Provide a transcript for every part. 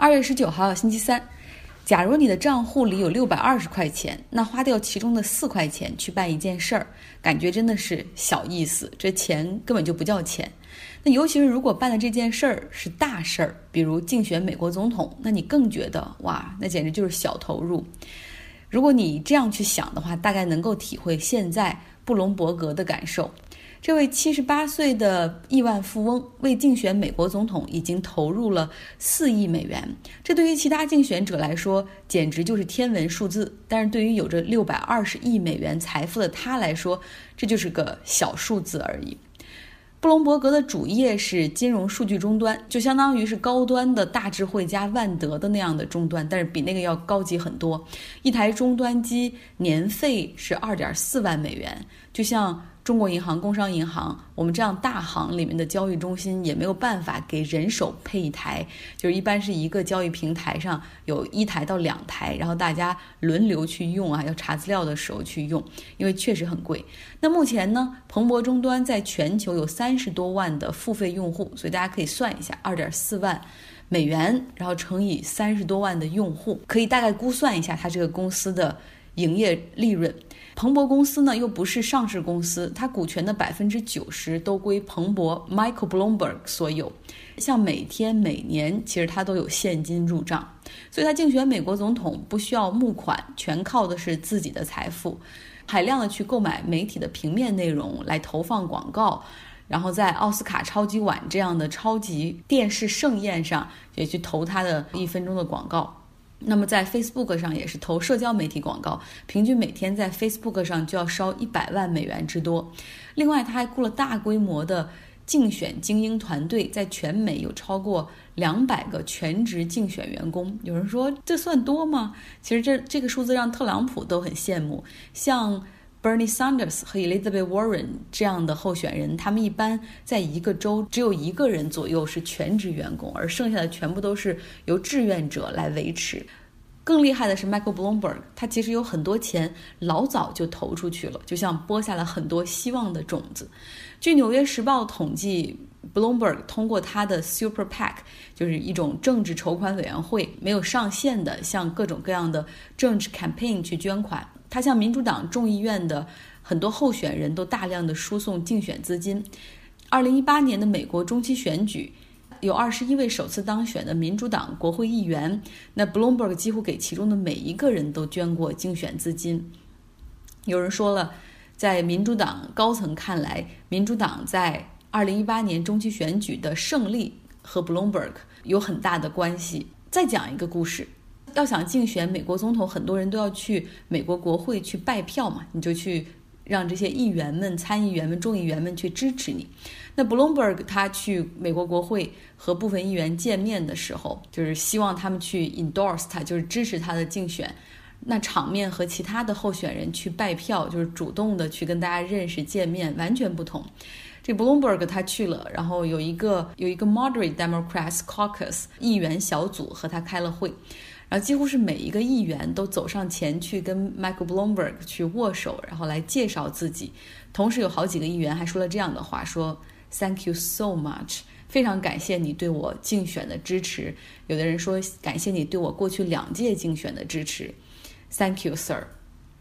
二月十九号，星期三。假如你的账户里有六百二十块钱，那花掉其中的四块钱去办一件事儿，感觉真的是小意思，这钱根本就不叫钱。那尤其是如果办的这件事儿是大事儿，比如竞选美国总统，那你更觉得哇，那简直就是小投入。如果你这样去想的话，大概能够体会现在布隆伯格的感受。这位七十八岁的亿万富翁为竞选美国总统已经投入了四亿美元，这对于其他竞选者来说简直就是天文数字，但是对于有着六百二十亿美元财富的他来说，这就是个小数字而已。布隆伯格的主业是金融数据终端，就相当于是高端的大智慧加万德的那样的终端，但是比那个要高级很多。一台终端机年费是二点四万美元，就像。中国银行、工商银行，我们这样大行里面的交易中心也没有办法给人手配一台，就是一般是一个交易平台上有一台到两台，然后大家轮流去用啊，要查资料的时候去用，因为确实很贵。那目前呢，彭博终端在全球有三十多万的付费用户，所以大家可以算一下，二点四万美元，然后乘以三十多万的用户，可以大概估算一下它这个公司的营业利润。彭博公司呢又不是上市公司，它股权的百分之九十都归彭博 Michael Bloomberg 所有。像每天每年，其实他都有现金入账，所以他竞选美国总统不需要募款，全靠的是自己的财富，海量的去购买媒体的平面内容来投放广告，然后在奥斯卡超级碗这样的超级电视盛宴上也去投他的一分钟的广告。那么在 Facebook 上也是投社交媒体广告，平均每天在 Facebook 上就要烧一百万美元之多。另外，他还雇了大规模的竞选精英团队，在全美有超过两百个全职竞选员工。有人说这算多吗？其实这这个数字让特朗普都很羡慕。像 Bernie Sanders 和 Elizabeth Warren 这样的候选人，他们一般在一个州只有一个人左右是全职员工，而剩下的全部都是由志愿者来维持。更厉害的是 Michael Bloomberg，他其实有很多钱老早就投出去了，就像播下了很多希望的种子。据《纽约时报》统计，Bloomberg 通过他的 Super PAC，就是一种政治筹款委员会，没有上限的向各种各样的政治 campaign 去捐款。他向民主党众议院的很多候选人都大量的输送竞选资金。二零一八年的美国中期选举，有二十一位首次当选的民主党国会议员，那 Bloomberg 几乎给其中的每一个人都捐过竞选资金。有人说了，在民主党高层看来，民主党在二零一八年中期选举的胜利和 Bloomberg 有很大的关系。再讲一个故事。要想竞选美国总统，很多人都要去美国国会去拜票嘛，你就去让这些议员们、参议员们、众议员们去支持你。那 Bloomberg 他去美国国会和部分议员见面的时候，就是希望他们去 endorse 他，就是支持他的竞选。那场面和其他的候选人去拜票，就是主动的去跟大家认识、见面，完全不同。这 Bloomberg 他去了，然后有一个有一个 Moderate Democrats Caucus 议员小组和他开了会。然后几乎是每一个议员都走上前去跟 Michael Bloomberg 去握手，然后来介绍自己。同时有好几个议员还说了这样的话：说 Thank you so much，非常感谢你对我竞选的支持。有的人说感谢你对我过去两届竞选的支持，Thank you, sir。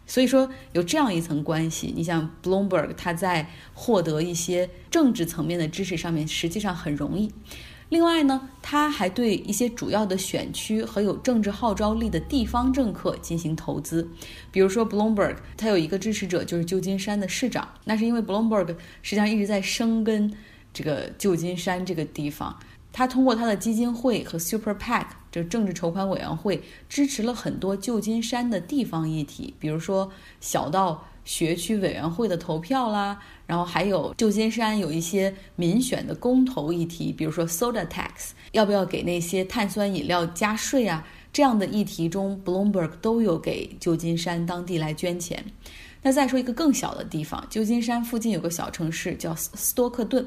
所以说有这样一层关系，你像 Bloomberg 他在获得一些政治层面的支持上面，实际上很容易。另外呢，他还对一些主要的选区和有政治号召力的地方政客进行投资，比如说 Bloomberg，他有一个支持者就是旧金山的市长，那是因为 Bloomberg 实际上一直在生根这个旧金山这个地方，他通过他的基金会和 Super PAC 这政治筹款委员会支持了很多旧金山的地方议题，比如说小到。学区委员会的投票啦，然后还有旧金山有一些民选的公投议题，比如说 soda tax，要不要给那些碳酸饮料加税啊？这样的议题中，Bloomberg 都有给旧金山当地来捐钱。那再说一个更小的地方，旧金山附近有个小城市叫斯多克顿，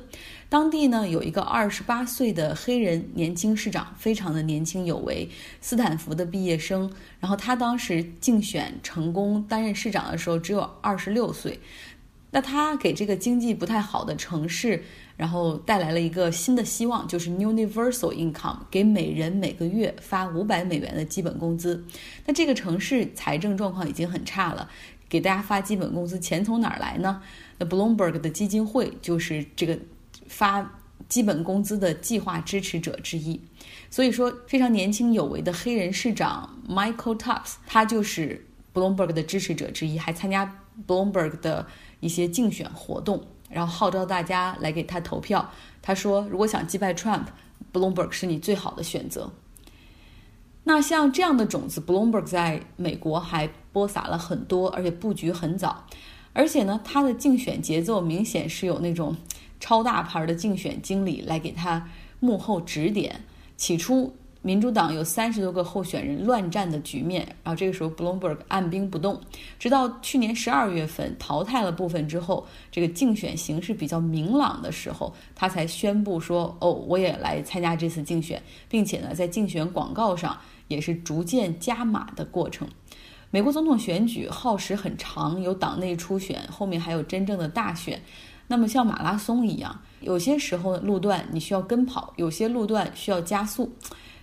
当地呢有一个二十八岁的黑人年轻市长，非常的年轻有为，斯坦福的毕业生。然后他当时竞选成功担任市长的时候只有二十六岁，那他给这个经济不太好的城市，然后带来了一个新的希望，就是 universal income，给每人每个月发五百美元的基本工资。那这个城市财政状况已经很差了，给大家发基本工资，钱从哪儿来呢？那 Bloomberg 的基金会就是这个发基本工资的计划支持者之一。所以说，非常年轻有为的黑人市长 Michael Tubbs，他就是 Bloomberg 的支持者之一，还参加 Bloomberg 的。一些竞选活动，然后号召大家来给他投票。他说：“如果想击败 Trump，Bloomberg 是你最好的选择。”那像这样的种子，Bloomberg 在美国还播撒了很多，而且布局很早。而且呢，他的竞选节奏明显是有那种超大牌的竞选经理来给他幕后指点。起初。民主党有三十多个候选人乱战的局面，然后这个时候 Bloomberg 按兵不动，直到去年十二月份淘汰了部分之后，这个竞选形势比较明朗的时候，他才宣布说：“哦，我也来参加这次竞选，并且呢，在竞选广告上也是逐渐加码的过程。”美国总统选举耗时很长，有党内初选，后面还有真正的大选。那么像马拉松一样，有些时候路段你需要跟跑，有些路段需要加速。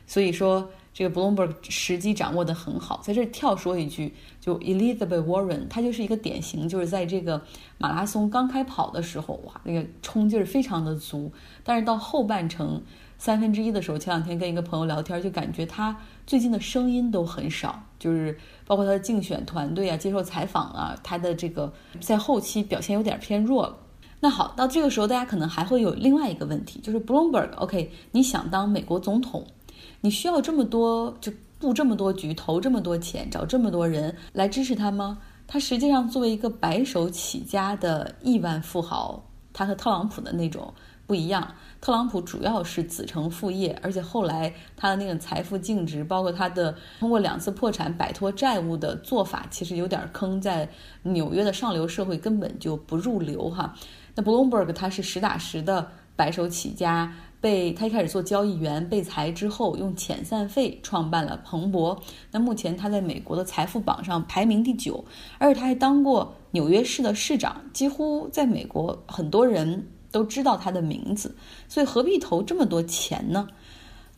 所以说，这个 Bloomberg 时机掌握的很好。在这跳说一句，就 Elizabeth Warren，她就是一个典型，就是在这个马拉松刚开跑的时候，哇，那个冲劲儿非常的足。但是到后半程三分之一的时候，前两天跟一个朋友聊天，就感觉他最近的声音都很少，就是包括他的竞选团队啊，接受采访啊，他的这个在后期表现有点偏弱了。那好，到这个时候，大家可能还会有另外一个问题，就是 Bloomberg，OK，你想当美国总统？你需要这么多，就布这么多局，投这么多钱，找这么多人来支持他吗？他实际上作为一个白手起家的亿万富豪，他和特朗普的那种不一样。特朗普主要是子承父业，而且后来他的那个财富净值，包括他的通过两次破产摆脱债务的做法，其实有点坑，在纽约的上流社会根本就不入流哈。那 Bloomberg 他是实打实的白手起家。被他一开始做交易员被裁之后，用遣散费创办了彭博。那目前他在美国的财富榜上排名第九，而且他还当过纽约市的市长，几乎在美国很多人都知道他的名字。所以何必投这么多钱呢？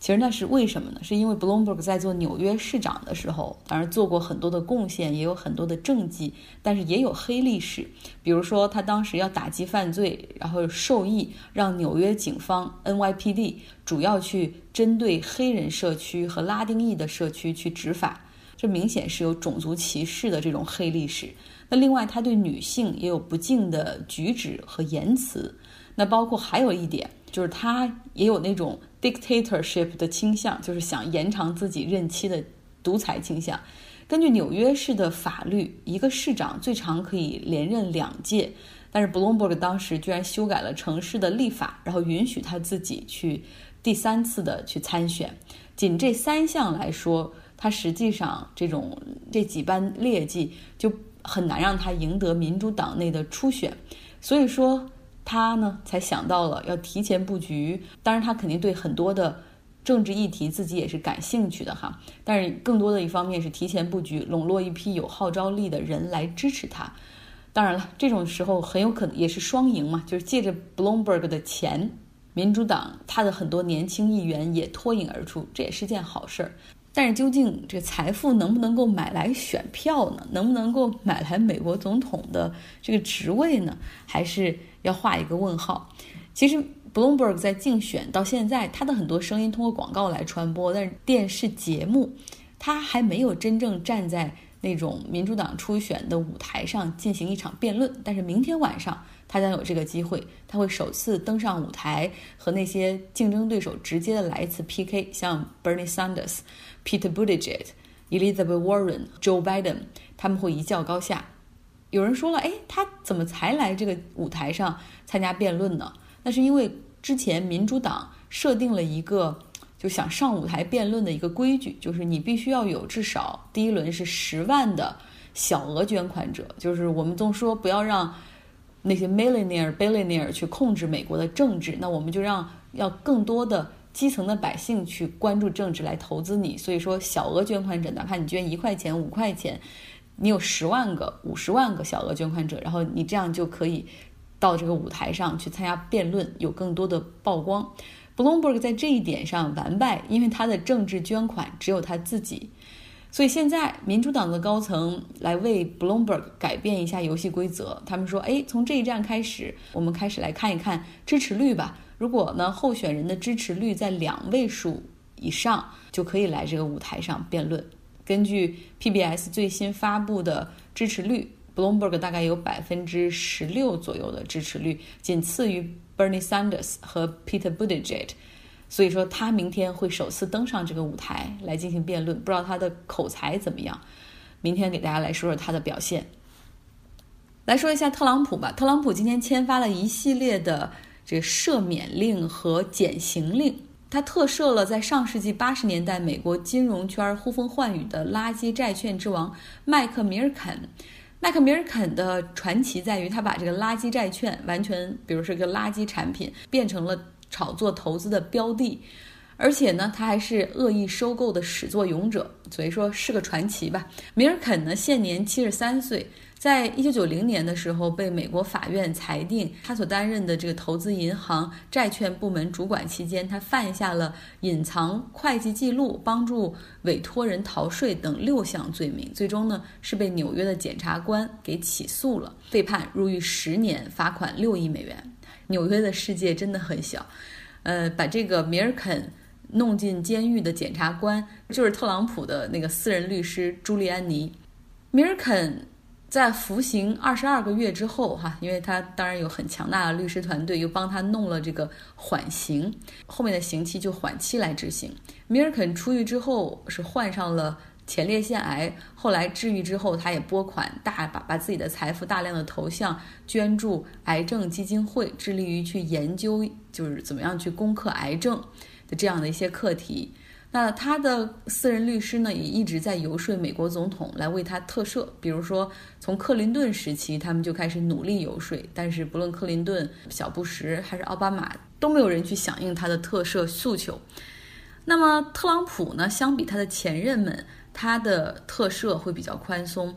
其实那是为什么呢？是因为 Bloomberg 在做纽约市长的时候，当然做过很多的贡献，也有很多的政绩，但是也有黑历史。比如说，他当时要打击犯罪，然后受益让纽约警方 NYPD 主要去针对黑人社区和拉丁裔的社区去执法，这明显是有种族歧视的这种黑历史。那另外，他对女性也有不敬的举止和言辞。那包括还有一点，就是他也有那种。Dictatorship 的倾向就是想延长自己任期的独裁倾向。根据纽约市的法律，一个市长最长可以连任两届，但是 Bloomberg 当时居然修改了城市的立法，然后允许他自己去第三次的去参选。仅这三项来说，他实际上这种这几般劣迹就很难让他赢得民主党内的初选。所以说。他呢，才想到了要提前布局。当然，他肯定对很多的政治议题自己也是感兴趣的哈。但是，更多的一方面是提前布局，笼络一批有号召力的人来支持他。当然了，这种时候很有可能也是双赢嘛，就是借着 Bloomberg 的钱，民主党他的很多年轻议员也脱颖而出，这也是件好事儿。但是，究竟这个财富能不能够买来选票呢？能不能够买来美国总统的这个职位呢？还是？要画一个问号。其实，Bloomberg 在竞选到现在，他的很多声音通过广告来传播，但是电视节目他还没有真正站在那种民主党初选的舞台上进行一场辩论。但是明天晚上他将有这个机会，他会首次登上舞台，和那些竞争对手直接的来一次 PK，像 Bernie Sanders、Peter Buttigieg、Elizabeth Warren、Joe Biden，他们会一较高下。有人说了，哎，他怎么才来这个舞台上参加辩论呢？那是因为之前民主党设定了一个就想上舞台辩论的一个规矩，就是你必须要有至少第一轮是十万的小额捐款者。就是我们总说不要让那些 millionaire billionaire 去控制美国的政治，那我们就让要更多的基层的百姓去关注政治来投资你。所以说，小额捐款者，哪怕你捐一块钱、五块钱。你有十万个、五十万个小额捐款者，然后你这样就可以到这个舞台上去参加辩论，有更多的曝光。Bloomberg 在这一点上完败，因为他的政治捐款只有他自己。所以现在民主党的高层来为 Bloomberg 改变一下游戏规则。他们说：“哎，从这一站开始，我们开始来看一看支持率吧。如果呢候选人的支持率在两位数以上，就可以来这个舞台上辩论。根据 PBS 最新发布的支持率，Bloomberg 大概有百分之十六左右的支持率，仅次于 Bernie Sanders 和 Peter Buttigieg。”所以说他明天会首次登上这个舞台来进行辩论，不知道他的口才怎么样。明天给大家来说说他的表现。来说一下特朗普吧，特朗普今天签发了一系列的这个赦免令和减刑令，他特赦了在上世纪八十年代美国金融圈呼风唤雨的垃圾债券之王麦克米尔肯。麦克米尔肯的传奇在于他把这个垃圾债券完全，比如是个垃圾产品，变成了。炒作投资的标的，而且呢，他还是恶意收购的始作俑者，所以说是个传奇吧。米尔肯呢，现年七十三岁，在一九九零年的时候被美国法院裁定，他所担任的这个投资银行债券部门主管期间，他犯下了隐藏会计记录、帮助委托人逃税等六项罪名，最终呢是被纽约的检察官给起诉了，被判入狱十年，罚款六亿美元。纽约的世界真的很小，呃，把这个米尔肯弄进监狱的检察官就是特朗普的那个私人律师朱利安尼。米尔肯在服刑二十二个月之后，哈，因为他当然有很强大的律师团队，又帮他弄了这个缓刑，后面的刑期就缓期来执行。米尔肯出狱之后是患上了。前列腺癌后来治愈之后，他也拨款大把，把自己的财富大量的投向捐助癌症基金会，致力于去研究就是怎么样去攻克癌症的这样的一些课题。那他的私人律师呢，也一直在游说美国总统来为他特赦。比如说，从克林顿时期，他们就开始努力游说，但是不论克林顿、小布什还是奥巴马，都没有人去响应他的特赦诉求。那么特朗普呢，相比他的前任们。他的特赦会比较宽松，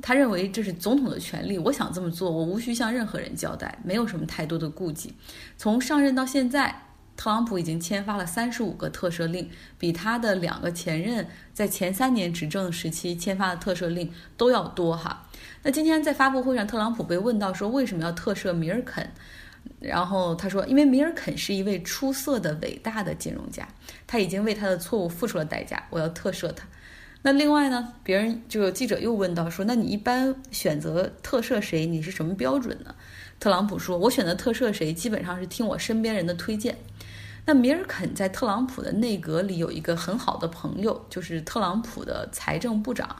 他认为这是总统的权利，我想这么做，我无需向任何人交代，没有什么太多的顾忌。从上任到现在，特朗普已经签发了三十五个特赦令，比他的两个前任在前三年执政时期签发的特赦令都要多哈。那今天在发布会上，特朗普被问到说为什么要特赦米尔肯，然后他说，因为米尔肯是一位出色的伟大的金融家，他已经为他的错误付出了代价，我要特赦他。那另外呢，别人就有记者又问到说，那你一般选择特赦谁？你是什么标准呢？特朗普说，我选择特赦谁，基本上是听我身边人的推荐。那米尔肯在特朗普的内阁里有一个很好的朋友，就是特朗普的财政部长，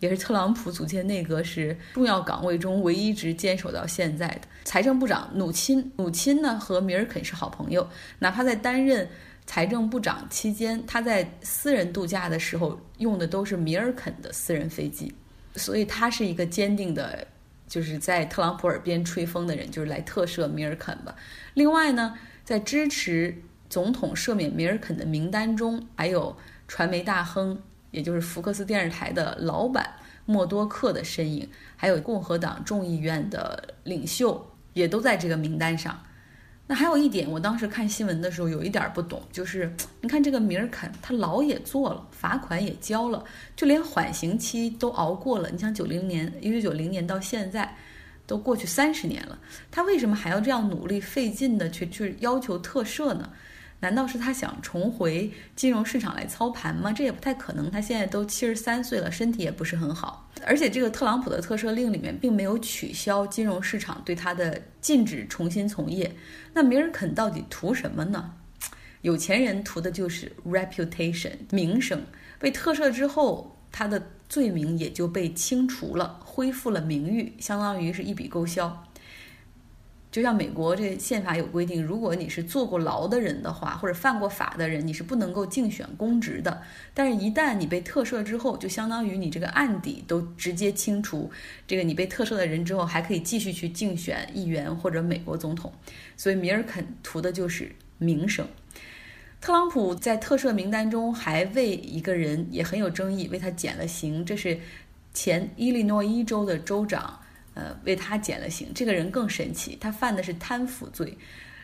也是特朗普组建内阁时重要岗位中唯一一直坚守到现在的财政部长努钦。努钦呢和米尔肯是好朋友，哪怕在担任。财政部长期间，他在私人度假的时候用的都是米尔肯的私人飞机，所以他是一个坚定的，就是在特朗普耳边吹风的人，就是来特赦米尔肯吧。另外呢，在支持总统赦免米尔肯的名单中，还有传媒大亨，也就是福克斯电视台的老板默多克的身影，还有共和党众议院的领袖，也都在这个名单上。那还有一点，我当时看新闻的时候有一点不懂，就是你看这个米尔肯，他牢也坐了，罚款也交了，就连缓刑期都熬过了。你想九零年，一九九零年到现在，都过去三十年了，他为什么还要这样努力费劲的去去要求特赦呢？难道是他想重回金融市场来操盘吗？这也不太可能。他现在都七十三岁了，身体也不是很好。而且这个特朗普的特赦令里面并没有取消金融市场对他的禁止重新从业。那米尔肯到底图什么呢？有钱人图的就是 reputation 名声。被特赦之后，他的罪名也就被清除了，恢复了名誉，相当于是一笔勾销。就像美国这宪法有规定，如果你是坐过牢的人的话，或者犯过法的人，你是不能够竞选公职的。但是，一旦你被特赦之后，就相当于你这个案底都直接清除。这个你被特赦的人之后，还可以继续去竞选议员或者美国总统。所以，米尔肯图的就是名声。特朗普在特赦名单中还为一个人也很有争议，为他减了刑，这是。前伊利诺伊州的州长，呃，为他减了刑。这个人更神奇，他犯的是贪腐罪。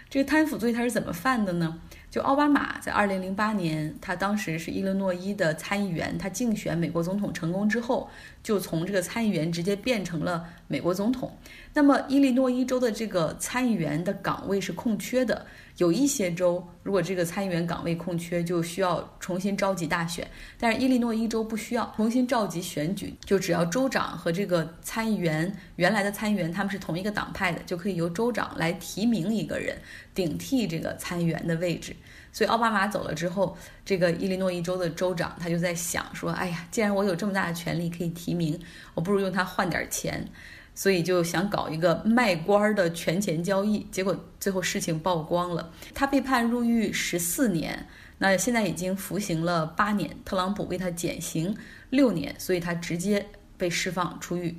这个贪腐罪他是怎么犯的呢？就奥巴马在二零零八年，他当时是伊利诺伊的参议员，他竞选美国总统成功之后，就从这个参议员直接变成了美国总统。那么伊利诺伊州的这个参议员的岗位是空缺的，有一些州如果这个参议员岗位空缺，就需要重新召集大选，但是伊利诺伊州不需要重新召集选举，就只要州长和这个参议员原来的参议员他们是同一个党派的，就可以由州长来提名一个人顶替这个参议员的位置。所以奥巴马走了之后，这个伊利诺伊州的州长他就在想说：“哎呀，既然我有这么大的权利可以提名，我不如用它换点钱。”所以就想搞一个卖官的权钱交易。结果最后事情曝光了，他被判入狱十四年，那现在已经服刑了八年。特朗普为他减刑六年，所以他直接被释放出狱。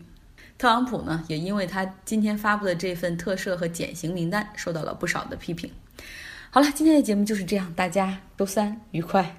特朗普呢，也因为他今天发布的这份特赦和减刑名单，受到了不少的批评。好了，今天的节目就是这样，大家周三愉快。